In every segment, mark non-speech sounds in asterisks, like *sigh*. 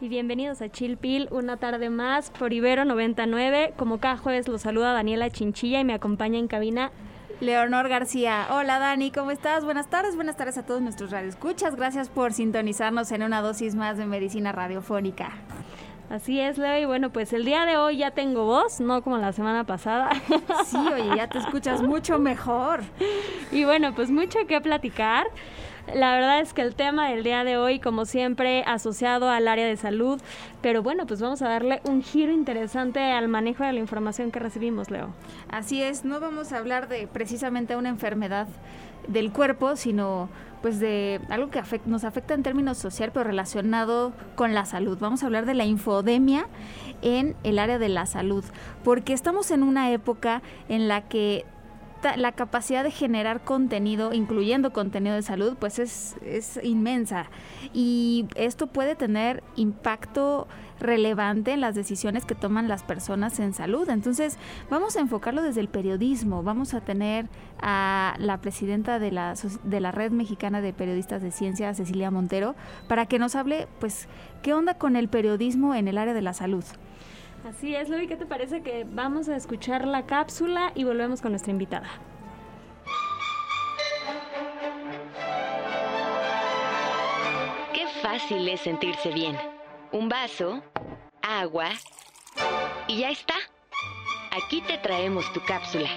y bienvenidos a Chill Pill, una tarde más por Ibero 99. Como cada jueves los saluda Daniela Chinchilla y me acompaña en cabina Leonor García. Hola Dani, ¿cómo estás? Buenas tardes, buenas tardes a todos nuestros radioescuchas. Gracias por sintonizarnos en una dosis más de medicina radiofónica. Así es, Leo. Y bueno, pues el día de hoy ya tengo voz, no como la semana pasada. Sí, oye, ya te escuchas mucho mejor. *laughs* Y bueno, pues mucho que platicar. La verdad es que el tema del día de hoy, como siempre, asociado al área de salud, pero bueno, pues vamos a darle un giro interesante al manejo de la información que recibimos, Leo. Así es, no vamos a hablar de precisamente una enfermedad del cuerpo, sino pues de algo que nos afecta en términos social, pero relacionado con la salud. Vamos a hablar de la infodemia en el área de la salud, porque estamos en una época en la que la capacidad de generar contenido, incluyendo contenido de salud, pues es, es inmensa. Y esto puede tener impacto relevante en las decisiones que toman las personas en salud. Entonces, vamos a enfocarlo desde el periodismo. Vamos a tener a la presidenta de la, de la Red Mexicana de Periodistas de Ciencia, Cecilia Montero, para que nos hable, pues, qué onda con el periodismo en el área de la salud. Así es, Luis, ¿qué te parece que vamos a escuchar la cápsula y volvemos con nuestra invitada? Qué fácil es sentirse bien. Un vaso, agua y ya está. Aquí te traemos tu cápsula.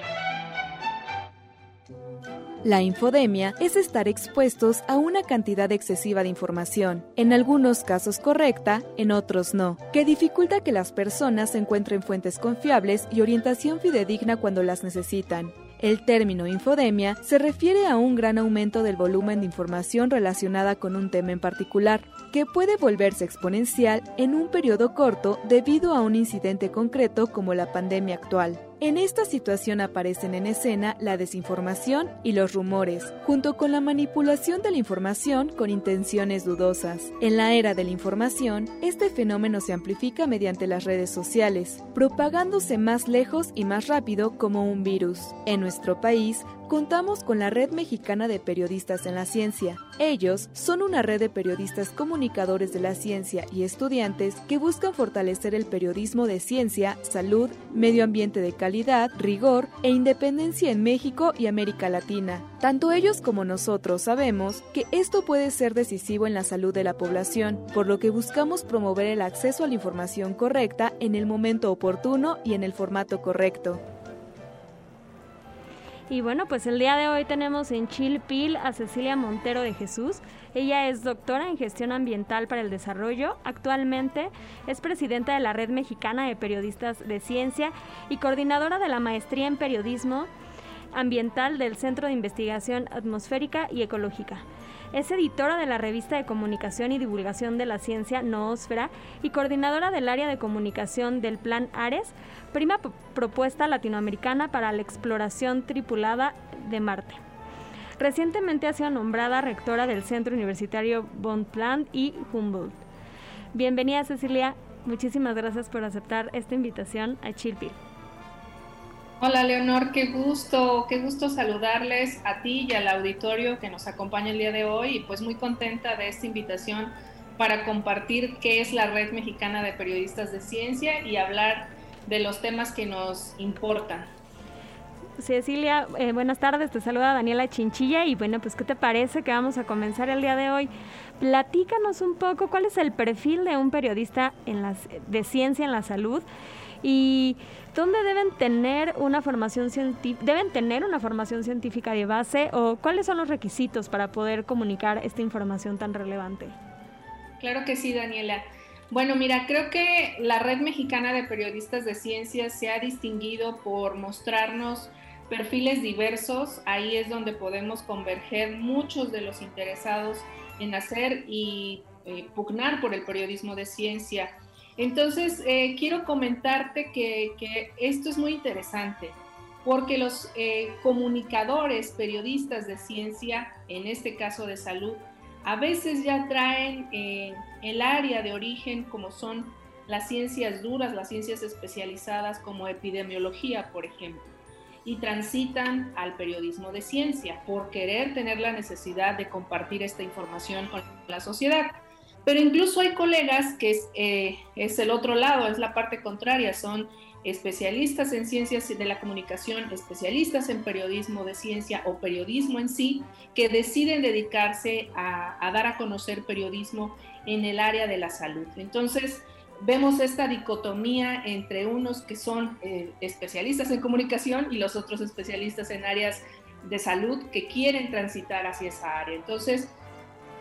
La infodemia es estar expuestos a una cantidad excesiva de información, en algunos casos correcta, en otros no, que dificulta que las personas encuentren fuentes confiables y orientación fidedigna cuando las necesitan. El término infodemia se refiere a un gran aumento del volumen de información relacionada con un tema en particular, que puede volverse exponencial en un periodo corto debido a un incidente concreto como la pandemia actual. En esta situación aparecen en escena la desinformación y los rumores, junto con la manipulación de la información con intenciones dudosas. En la era de la información, este fenómeno se amplifica mediante las redes sociales, propagándose más lejos y más rápido como un virus. En nuestro país, contamos con la Red Mexicana de Periodistas en la Ciencia. Ellos son una red de periodistas comunicadores de la ciencia y estudiantes que buscan fortalecer el periodismo de ciencia, salud, medio ambiente de calidad, rigor e independencia en México y América Latina. Tanto ellos como nosotros sabemos que esto puede ser decisivo en la salud de la población, por lo que buscamos promover el acceso a la información correcta en el momento oportuno y en el formato correcto. Y bueno, pues el día de hoy tenemos en Chilpil a Cecilia Montero de Jesús. Ella es doctora en gestión ambiental para el desarrollo. Actualmente es presidenta de la Red Mexicana de Periodistas de Ciencia y coordinadora de la maestría en periodismo ambiental del Centro de Investigación Atmosférica y Ecológica. Es editora de la revista de comunicación y divulgación de la ciencia Noosfera y coordinadora del área de comunicación del Plan Ares, prima propuesta latinoamericana para la exploración tripulada de Marte. Recientemente ha sido nombrada rectora del Centro Universitario Bonpland y Humboldt. Bienvenida Cecilia, muchísimas gracias por aceptar esta invitación a Chilpil. Hola Leonor, qué gusto, qué gusto saludarles a ti y al auditorio que nos acompaña el día de hoy y pues muy contenta de esta invitación para compartir qué es la Red Mexicana de Periodistas de Ciencia y hablar de los temas que nos importan. Cecilia, eh, buenas tardes, te saluda Daniela Chinchilla y bueno, pues ¿qué te parece que vamos a comenzar el día de hoy? Platícanos un poco cuál es el perfil de un periodista en las, de ciencia en la salud y dónde deben tener una formación científica, deben tener una formación científica de base o cuáles son los requisitos para poder comunicar esta información tan relevante. Claro que sí, Daniela. Bueno, mira, creo que la Red Mexicana de Periodistas de Ciencias se ha distinguido por mostrarnos perfiles diversos. Ahí es donde podemos converger muchos de los interesados en hacer y eh, pugnar por el periodismo de ciencia. Entonces, eh, quiero comentarte que, esto es muy interesante. porque los eh, comunicadores, periodistas de ciencia, en este caso de salud, a veces ya traen eh, el área de origen como son las ciencias duras, las ciencias especializadas como epidemiología, por ejemplo, y transitan al periodismo de ciencia por querer tener la necesidad de compartir esta información con la sociedad. Pero incluso hay colegas que es, eh, es el otro lado, es la parte contraria, son especialistas en ciencias de la comunicación, especialistas en periodismo de ciencia o periodismo en sí, que deciden dedicarse a, dar a conocer periodismo en el área de la salud. Entonces, vemos esta dicotomía entre unos que son eh, especialistas en comunicación y los otros especialistas en áreas de salud que quieren transitar hacia esa área. Entonces,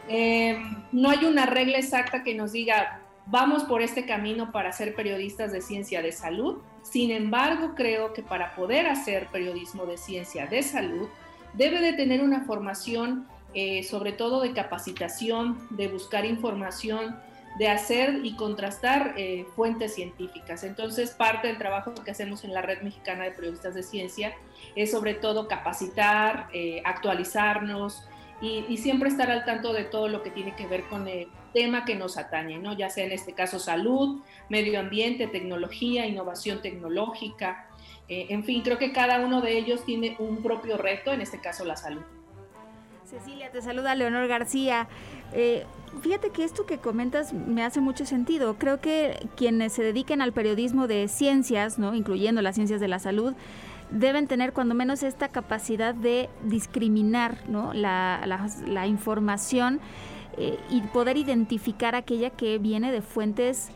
eh, no hay una regla exacta que nos diga vamos por este camino para ser periodistas de ciencia de salud. Sin embargo, creo que para poder hacer periodismo de ciencia de salud, debe de tener una formación, eh, sobre todo de capacitación, de buscar información, de hacer y contrastar eh, fuentes científicas. Entonces, parte del trabajo que hacemos en la Red Mexicana de Periodistas de Ciencia es sobre todo capacitar, eh, actualizarnos, y, siempre estar al tanto de todo lo que tiene que ver con el tema que nos atañe, ¿no? ya sea en este caso salud, medio ambiente, tecnología, innovación tecnológica, eh, en fin, creo que cada uno de ellos tiene un propio reto, en este caso la salud. Cecilia, te saluda Leonor García. Eh, fíjate que esto que comentas me hace mucho sentido. Creo que quienes se dediquen al periodismo de ciencias, ¿no? incluyendo las ciencias de la salud, deben tener cuando menos esta capacidad de discriminar ¿no? la, la, información eh, y poder identificar aquella que viene de fuentes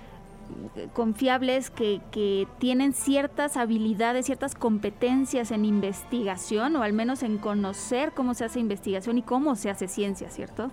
eh, confiables que, que, tienen ciertas habilidades, ciertas competencias en investigación o al menos en conocer cómo se hace investigación y cómo se hace ciencia, ¿cierto?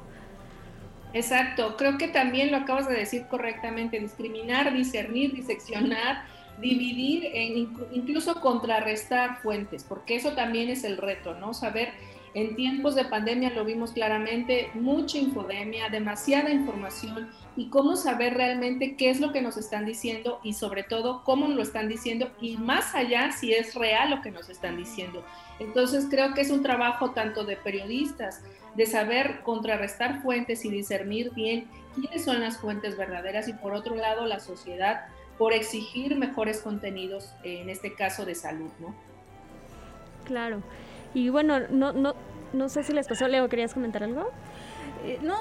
Exacto, creo que también lo acabas de decir correctamente, discriminar, discernir, diseccionar dividir, e incluso contrarrestar fuentes, porque eso también es el reto, ¿no? Saber, en tiempos de pandemia lo vimos claramente, mucha infodemia, demasiada información y cómo saber realmente qué es lo que nos están diciendo y sobre todo cómo lo están diciendo y más allá si es real lo que nos están diciendo. Entonces creo que es un trabajo tanto de periodistas, de saber contrarrestar fuentes y discernir bien quiénes son las fuentes verdaderas y por otro lado la sociedad por exigir mejores contenidos, en este caso de salud, ¿no? Claro. Y bueno, no, no, no sé si les pasó, Leo, ¿querías comentar algo? Eh, no,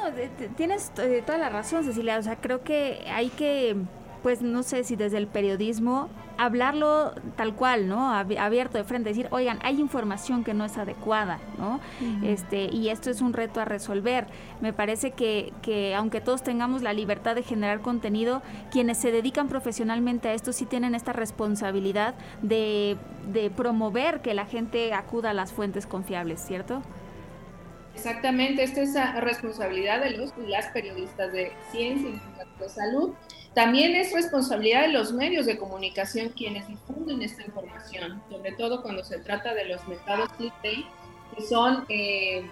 tienes eh, toda la razón, Cecilia. O sea, creo que hay que pues no sé si desde el periodismo hablarlo tal cual, ¿no? Abierto de frente, decir, oigan, hay información que no es adecuada, ¿no? Este, y esto es un reto a resolver. Me parece que, que aunque todos tengamos la libertad de generar contenido, quienes se dedican profesionalmente a esto sí tienen esta responsabilidad de, de promover que la gente acuda a las fuentes confiables, ¿cierto? Exactamente, esta es la responsabilidad de los y las periodistas de ciencia y de salud también es responsabilidad de los medios de comunicación quienes difunden esta información, sobre todo cuando se trata de los mercados clickbait, que son eh,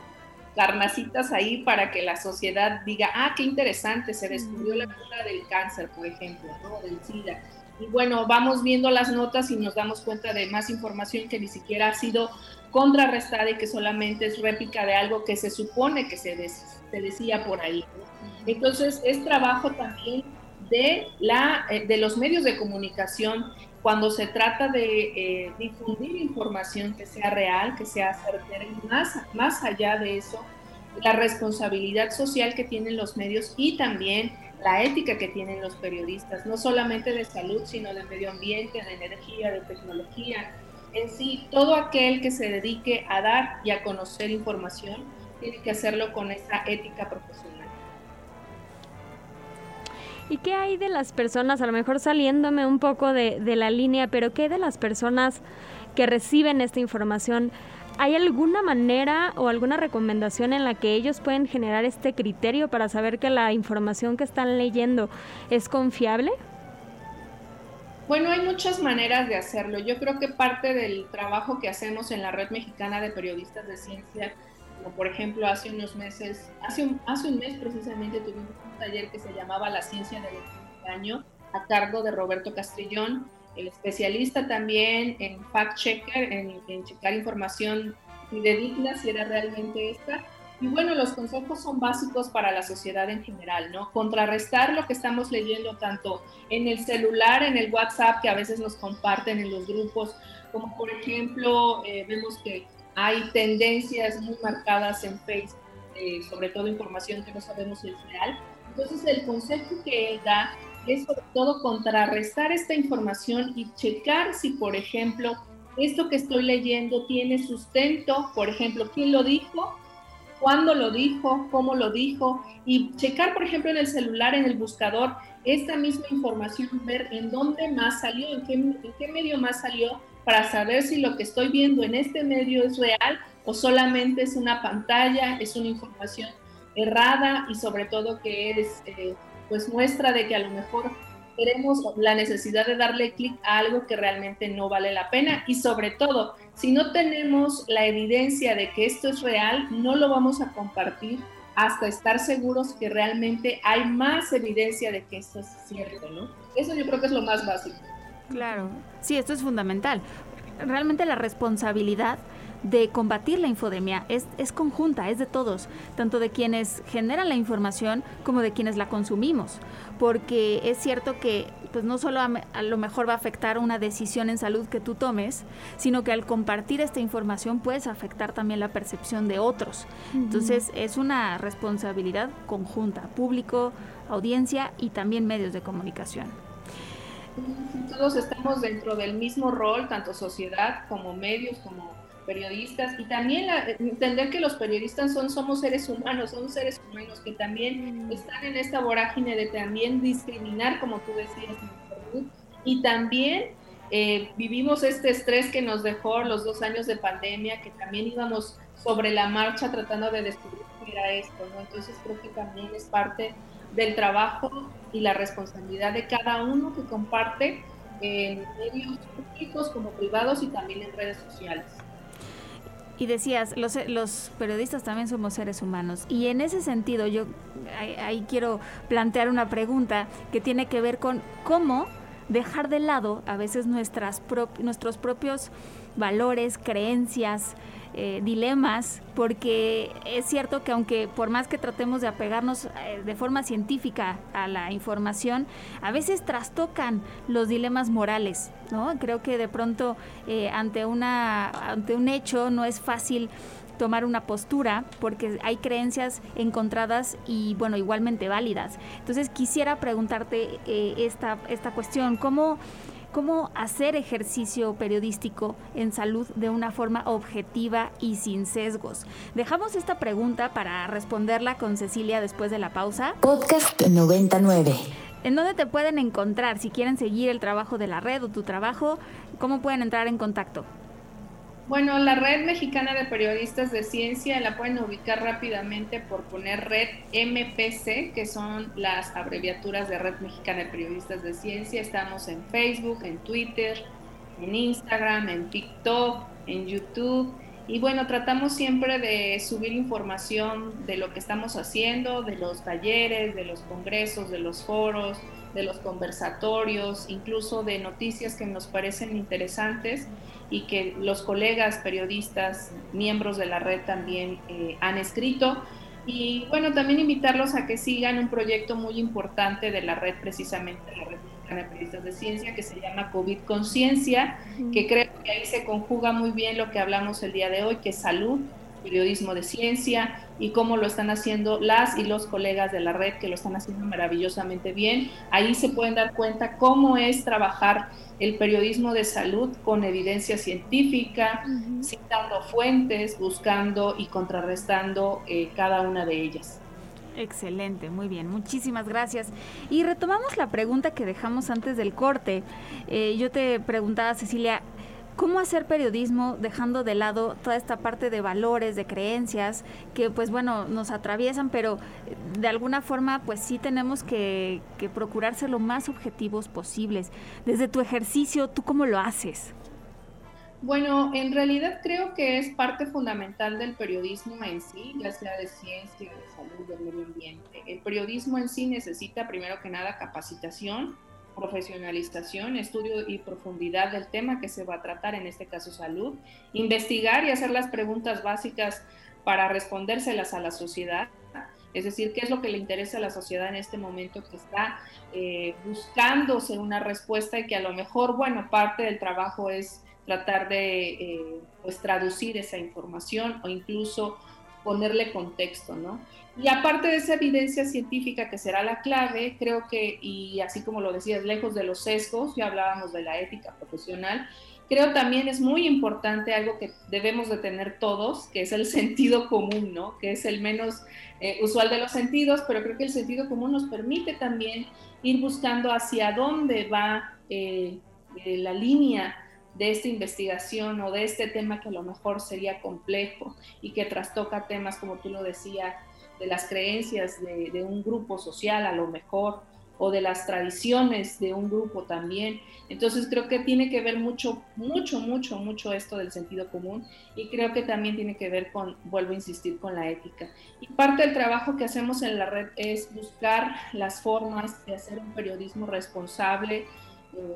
ahí para que la sociedad diga, ah, qué interesante, se descubrió la cura del cáncer, por ejemplo, del SIDA. Y bueno, vamos viendo las notas y nos damos cuenta de más información que ni siquiera ha sido contrarrestada y que solamente es réplica de algo que se supone que se decía por ahí. Entonces, es trabajo también de, la, eh, de los medios de comunicación cuando se trata de eh, difundir información que sea real, que sea certera y más, más allá de eso, la responsabilidad social que tienen los medios y también la ética que tienen los periodistas, no solamente de salud, sino de medio ambiente, de energía, de tecnología. En sí, todo aquel que se dedique a dar y a conocer información tiene que hacerlo con esa ética profesional. ¿Y qué hay de las personas, a lo mejor saliéndome un poco de, la línea, pero qué hay de las personas que reciben esta información? ¿Hay alguna manera o alguna recomendación en la que ellos pueden generar este criterio para saber que la información que están leyendo es confiable? Bueno, hay muchas maneras de hacerlo. Yo creo que parte del trabajo que hacemos en la Red Mexicana de Periodistas de Ciencia como por ejemplo hace unos meses, hace un, hace un mes precisamente tuvimos un taller que se llamaba La ciencia del engaño a cargo de Roberto Castrillón especialista también en fact-checker, en, en checar información fidedigna si era realmente esta. Y bueno, los consejos son básicos para la sociedad en general, ¿no? Contrarrestar lo que estamos leyendo tanto en el celular, en el WhatsApp, que a veces nos comparten en los grupos, como por ejemplo, eh, vemos que hay tendencias muy marcadas en Facebook, eh, sobre todo información que no sabemos si es real. Entonces, el consejo que él da es sobre todo contrarrestar esta información y checar si, por ejemplo, esto que estoy leyendo tiene sustento, por ejemplo, quién lo dijo, cuándo lo dijo, cómo lo dijo, y checar, por ejemplo, en el celular, en el buscador, esta misma información, ver en dónde más salió, en qué, en qué medio más salió, para saber si lo que estoy viendo en este medio es real o solamente es una pantalla, es una información errada y sobre todo que es eh, pues muestra de que a lo mejor tenemos la necesidad de darle clic a algo que realmente no vale la pena y sobre todo, si no tenemos la evidencia de que esto es real, no lo vamos a compartir hasta estar seguros que realmente hay más evidencia de que esto es cierto, ¿no? Eso yo creo que es lo más básico. Claro, sí, esto es fundamental. Realmente la responsabilidad de combatir la infodemia es, es, conjunta, es de todos, tanto de quienes generan la información como de quienes la consumimos, porque es cierto que pues no solo a, lo mejor va a afectar una decisión en salud que tú tomes, sino que al compartir esta información puedes afectar también la percepción de otros. Entonces es una responsabilidad conjunta, público, audiencia y también medios de comunicación. Todos estamos dentro del mismo rol, tanto sociedad como medios, como periodistas y también entender que los periodistas son somos seres humanos, son seres humanos que también mm. están en esta vorágine de también discriminar, como tú decías, y también eh, vivimos este estrés que nos dejó los dos años de pandemia, que también íbamos sobre la marcha tratando de descubrir qué era esto, ¿no? Entonces creo que también es parte del trabajo y la responsabilidad de cada uno que comparte en medios públicos como privados y también en redes sociales. Y decías, los, los periodistas también somos seres humanos. Y en ese sentido, yo ahí, quiero plantear una pregunta que tiene que ver con cómo dejar de lado a veces nuestras nuestros propios valores, creencias, eh, dilemas, porque es cierto que aunque por más que tratemos de apegarnos eh, de forma científica a la información, a veces trastocan los dilemas morales, ¿no? Creo que de pronto eh, ante, una, ante un hecho no es fácil tomar una postura porque hay creencias encontradas y bueno igualmente válidas entonces quisiera preguntarte esta esta cuestión cómo cómo hacer ejercicio periodístico en salud de una forma objetiva y sin sesgos. Dejamos esta pregunta para responderla con Cecilia después de la pausa. Podcast 99. ¿En dónde te pueden encontrar? Si quieren seguir el trabajo de la red o tu trabajo, ¿cómo pueden entrar en contacto? Bueno, la Red Mexicana de Periodistas de Ciencia la pueden ubicar rápidamente por poner Red MPC, que son las abreviaturas de Red Mexicana de Periodistas de Ciencia. Estamos en Facebook, en Twitter, en Instagram, en TikTok, en YouTube. Y bueno, tratamos siempre de subir información de lo que estamos haciendo, de los talleres, de los congresos, de los foros, de los conversatorios, incluso de noticias que nos parecen interesantes y que los colegas periodistas, miembros de la red también eh, han escrito. Y bueno, también invitarlos a que sigan un proyecto muy importante de la red, precisamente la Red Mexicana de Periodistas de Ciencia, que se llama COVID Conciencia, que creo que ahí se conjuga muy bien lo que hablamos el día de hoy, que es salud, periodismo de ciencia y cómo lo están haciendo las y los colegas de la red que lo están haciendo maravillosamente bien. Ahí se pueden dar cuenta cómo es trabajar el periodismo de salud con evidencia científica, citando fuentes, buscando y contrarrestando eh, cada una de ellas. Excelente, muy bien, muchísimas gracias. Y retomamos la pregunta que dejamos antes del corte. Eh, yo te preguntaba, Cecilia, ¿Cómo hacer periodismo dejando de lado toda esta parte de valores, de creencias que pues bueno nos atraviesan, pero eh, de alguna forma pues sí tenemos que, que procurar ser lo más objetivos posibles? Desde tu ejercicio, ¿tú cómo lo haces? Bueno, en realidad creo que es parte fundamental del periodismo en sí, ya sea de ciencia, de salud, del medio ambiente. El periodismo en sí necesita primero que nada capacitación, profesionalización, estudio y profundidad del tema que se va a tratar, en este caso salud, investigar y hacer las preguntas básicas para respondérselas a la sociedad, es decir, qué es lo que le interesa a la sociedad en este momento que está eh, buscándose una respuesta y que a lo mejor, bueno, parte del trabajo es tratar de eh, pues traducir esa información o incluso ponerle contexto, ¿no? Y aparte de esa evidencia científica que será la clave, creo que, y así como lo decías, lejos de los sesgos, ya hablábamos de la ética profesional, creo también es muy importante algo que debemos de tener todos, que es el *laughs* sentido común, ¿no? Que es el menos eh, usual de los sentidos, pero creo que el sentido común nos permite también ir buscando hacia dónde va eh, la línea de esta investigación o de este tema que a lo mejor sería complejo y que trastoca temas, como tú lo decías, de las creencias de, un grupo social a lo mejor o de las tradiciones de un grupo también. Entonces creo que tiene que ver mucho, mucho, mucho, mucho esto del sentido común y creo que también tiene que ver con, vuelvo a insistir, con la ética. Y parte del trabajo que hacemos en la red es buscar las formas de hacer un periodismo responsable,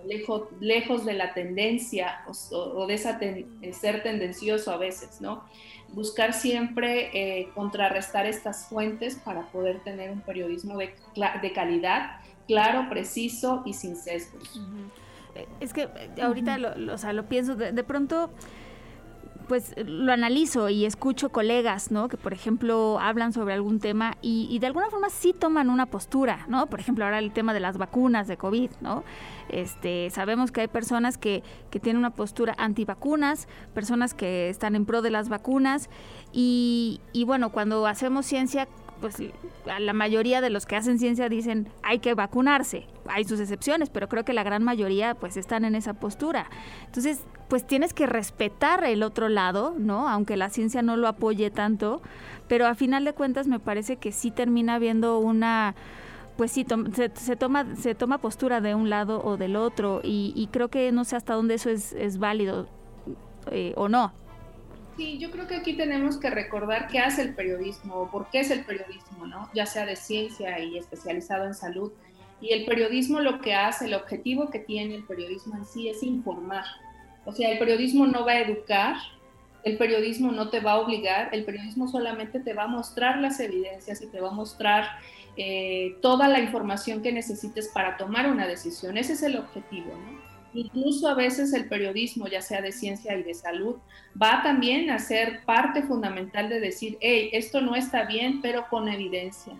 lejos, lejos de la tendencia o, de esa ser tendencioso a veces, ¿no? buscar siempre eh, contrarrestar estas fuentes para poder tener un periodismo de, de calidad, claro, preciso y sin sesgos. Es que eh, ahorita lo, o sea, lo pienso, de, pronto pues lo analizo y escucho colegas, ¿no? Que por ejemplo hablan sobre algún tema y, y, de alguna forma sí toman una postura, ¿no? Por ejemplo ahora el tema de las vacunas de COVID, ¿no? Este, sabemos que hay personas que, que tienen una postura antivacunas, personas que están en pro de las vacunas y, y bueno, cuando hacemos ciencia pues la mayoría de los que hacen ciencia dicen hay que vacunarse. Hay sus excepciones, pero creo que la gran mayoría pues están en esa postura. Entonces, pues tienes que respetar el otro lado, ¿no? Aunque la ciencia no lo apoye tanto, pero a final de cuentas me parece que sí termina habiendo una pues sí, se, toma, se toma postura de un lado o del otro y, creo que no sé hasta dónde eso es, es válido eh, o no. Sí, yo creo que aquí tenemos que recordar qué hace el periodismo o por qué es el periodismo, ¿no? Ya sea de ciencia y especializado en salud. Y el periodismo lo que hace, el objetivo que tiene el periodismo en sí es informar. O sea, el periodismo no va a educar, el periodismo no te va a obligar, el periodismo solamente te va a mostrar las evidencias y te va a mostrar eh, toda la información que necesites para tomar una decisión. Ese es el objetivo, ¿no? Incluso a veces el periodismo, ya sea de ciencia y de salud, va también a ser parte fundamental de decir, hey, esto no está bien, pero con evidencia,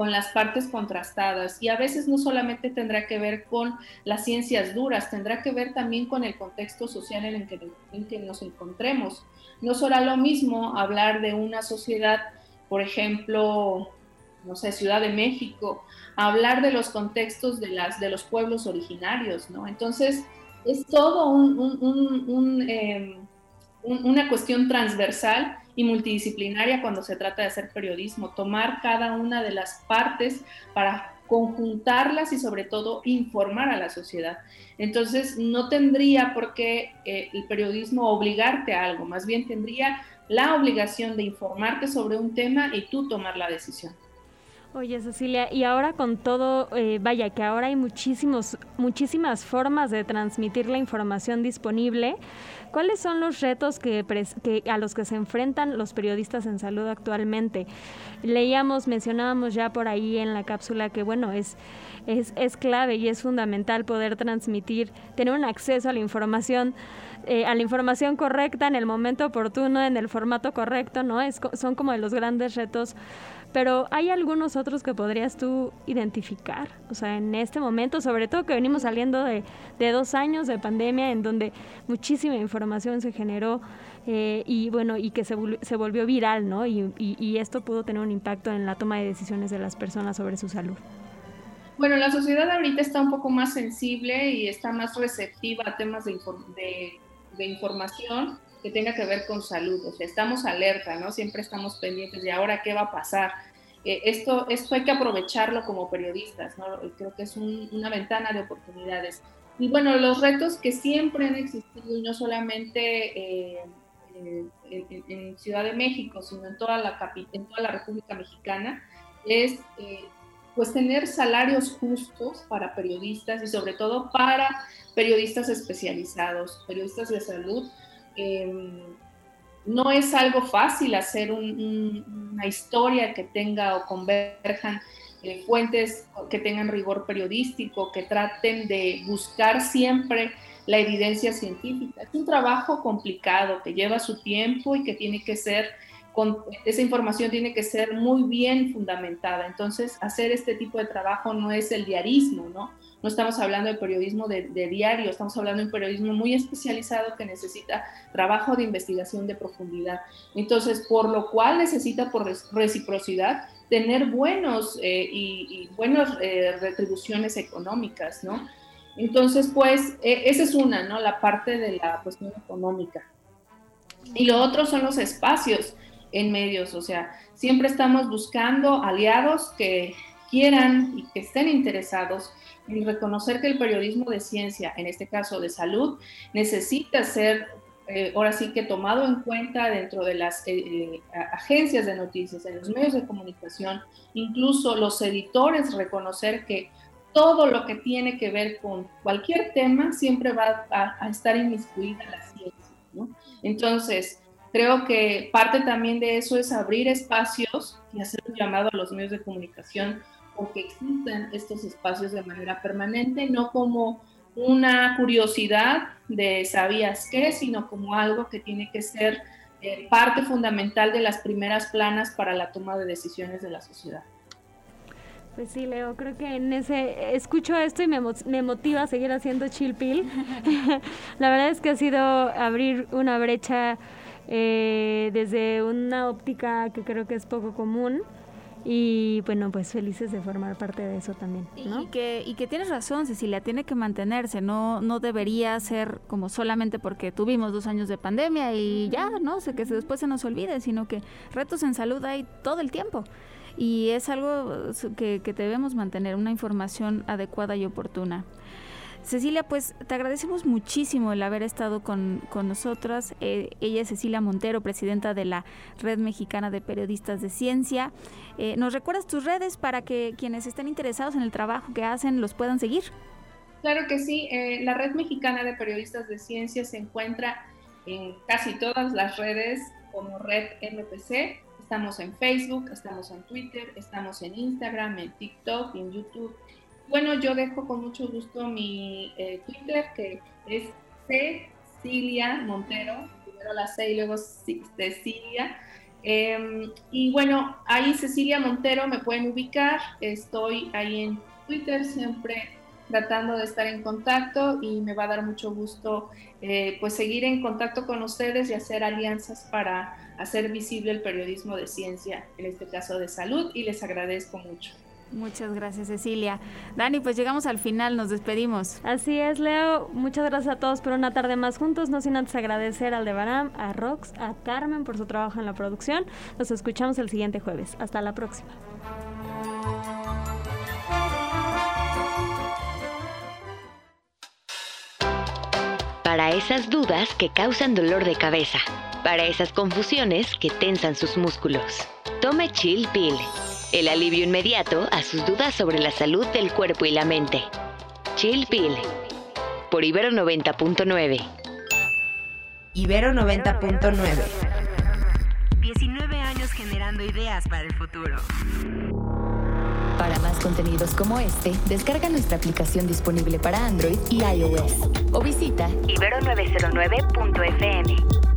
con las partes contrastadas. Y a veces no solamente tendrá que ver con las ciencias duras, tendrá que ver también con el contexto social en el que, en que nos encontremos. No será lo mismo hablar de una sociedad, por ejemplo, no sé, Ciudad de México, hablar de los contextos de, las, de los pueblos originarios, ¿no? Entonces, es todo em, una cuestión transversal y multidisciplinaria cuando se trata de hacer periodismo, tomar cada una de las partes para conjuntarlas y sobre todo informar a la sociedad. Entonces, no tendría por qué eh, el periodismo obligarte a algo, más bien tendría la obligación de informarte sobre un tema y tú tomar la decisión. Oye, Cecilia, y ahora con todo, eh, vaya, que ahora hay muchísimos, muchísimas formas de transmitir la información disponible. ¿Cuáles son los retos que, a los que se enfrentan los periodistas en salud actualmente? Leíamos, mencionábamos ya por ahí en la cápsula que, bueno, es, es, es clave y es fundamental poder transmitir, tener un acceso a la información. Eh, a la información correcta en el momento oportuno, en el formato correcto, ¿no? Es, son como de los grandes retos pero hay algunos otros que podrías tú identificar, o sea, en este momento, sobre todo que venimos saliendo de, dos años de pandemia en donde muchísima información se generó eh, y bueno, y que se, se volvió viral, ¿no? Y, y, esto pudo tener un impacto en la toma de decisiones de las personas sobre su salud. Bueno, la sociedad ahorita está un poco más sensible y está más receptiva a temas de, de, de información que tenga que ver con salud. O sea, estamos alerta, ¿no? Siempre estamos pendientes de ahora qué va a pasar. Eh, esto, esto hay que aprovecharlo como periodistas, ¿no? Creo que es una ventana de oportunidades. Y bueno, los retos que siempre han existido, y no solamente eh, en, Ciudad de México, sino en toda la, en toda la República Mexicana, es eh, pues tener salarios justos para periodistas y sobre todo para periodistas especializados, periodistas de salud. Em, no es algo fácil hacer una historia que tenga o converjan eh, fuentes que tengan rigor periodístico, que traten de buscar siempre la evidencia científica. Es un trabajo complicado que lleva su tiempo y que tiene que ser, con, esa información tiene que ser muy bien fundamentada. Entonces, hacer este tipo de trabajo no es el diarismo, ¿no? No estamos hablando de periodismo de, diario, estamos hablando de un periodismo muy especializado que necesita trabajo de investigación de profundidad. Entonces, por lo cual necesita por reciprocidad tener buenos eh, y, buenas eh, retribuciones económicas, ¿no? Entonces, pues, e, esa es una, ¿no? La parte de la cuestión económica. Y lo otro son los espacios en medios, o sea, siempre estamos buscando aliados que quieran y que estén interesados en reconocer que el periodismo de ciencia, en este caso de salud, necesita ser eh, ahora sí que tomado en cuenta dentro de las eh, eh, agencias de noticias, en los medios de comunicación, incluso los editores reconocer que todo lo que tiene que ver con cualquier tema siempre va a, estar inmiscuida la ciencia. ¿no? Entonces, creo que parte también de eso es abrir espacios y hacer un llamado a los medios de comunicación porque existen estos espacios de manera permanente, no como una curiosidad de sabías qué, sino como algo que tiene que ser eh, parte fundamental de las primeras planas para la toma de decisiones de la sociedad. Pues sí, Leo, creo que en ese escucho esto y me, me motiva a seguir haciendo chill pill. *laughs* la verdad es que ha sido abrir una brecha eh, desde una óptica que creo que es poco común y bueno, pues felices de formar parte de eso también. Y, que, y que tienes razón, Cecilia, tiene que mantenerse, no, no debería ser como solamente porque tuvimos dos años de pandemia y ya, ¿no? sé que después se nos olvide, sino que retos en salud hay todo el tiempo y es algo que, que debemos mantener, una información adecuada y oportuna. Cecilia, pues te agradecemos muchísimo el haber estado con, nosotras. Eh, ella es Cecilia Montero, presidenta de la Red Mexicana de Periodistas de Ciencia. Eh, ¿Nos recuerdas tus redes para que quienes estén interesados en el trabajo que hacen los puedan seguir? Claro que sí. Eh, la Red Mexicana de Periodistas de Ciencia se encuentra en casi todas las redes como Red MPC. Estamos en Facebook, estamos en Twitter, estamos en Instagram, en TikTok, en YouTube bueno, yo dejo con mucho gusto mi eh, Twitter, que es Cecilia Montero, primero la C y luego Cecilia. Em, y bueno, ahí Cecilia Montero me pueden ubicar, estoy ahí en Twitter siempre tratando de estar en contacto y me va a dar mucho gusto eh, pues seguir en contacto con ustedes y hacer alianzas para hacer visible el periodismo de ciencia, en este caso de salud, y les agradezco mucho. Muchas gracias, Cecilia. Dani, pues llegamos al final, nos despedimos. Así es, Leo. Muchas gracias a todos por una tarde más juntos. No sin antes agradecer al Debaram, a Rox, a Carmen por su trabajo en la producción. Nos escuchamos el siguiente jueves. Hasta la próxima. Para esas dudas que causan dolor de cabeza. Para esas confusiones que tensan sus músculos. Tome Chill Pill el alivio inmediato a sus dudas sobre la salud del cuerpo y la mente. Chill Pill. Por Ibero 90.9. Ibero 90.9. 19 años generando ideas para el futuro. Para más contenidos como este, descarga nuestra aplicación disponible para Android y iOS o visita ibero909.fm.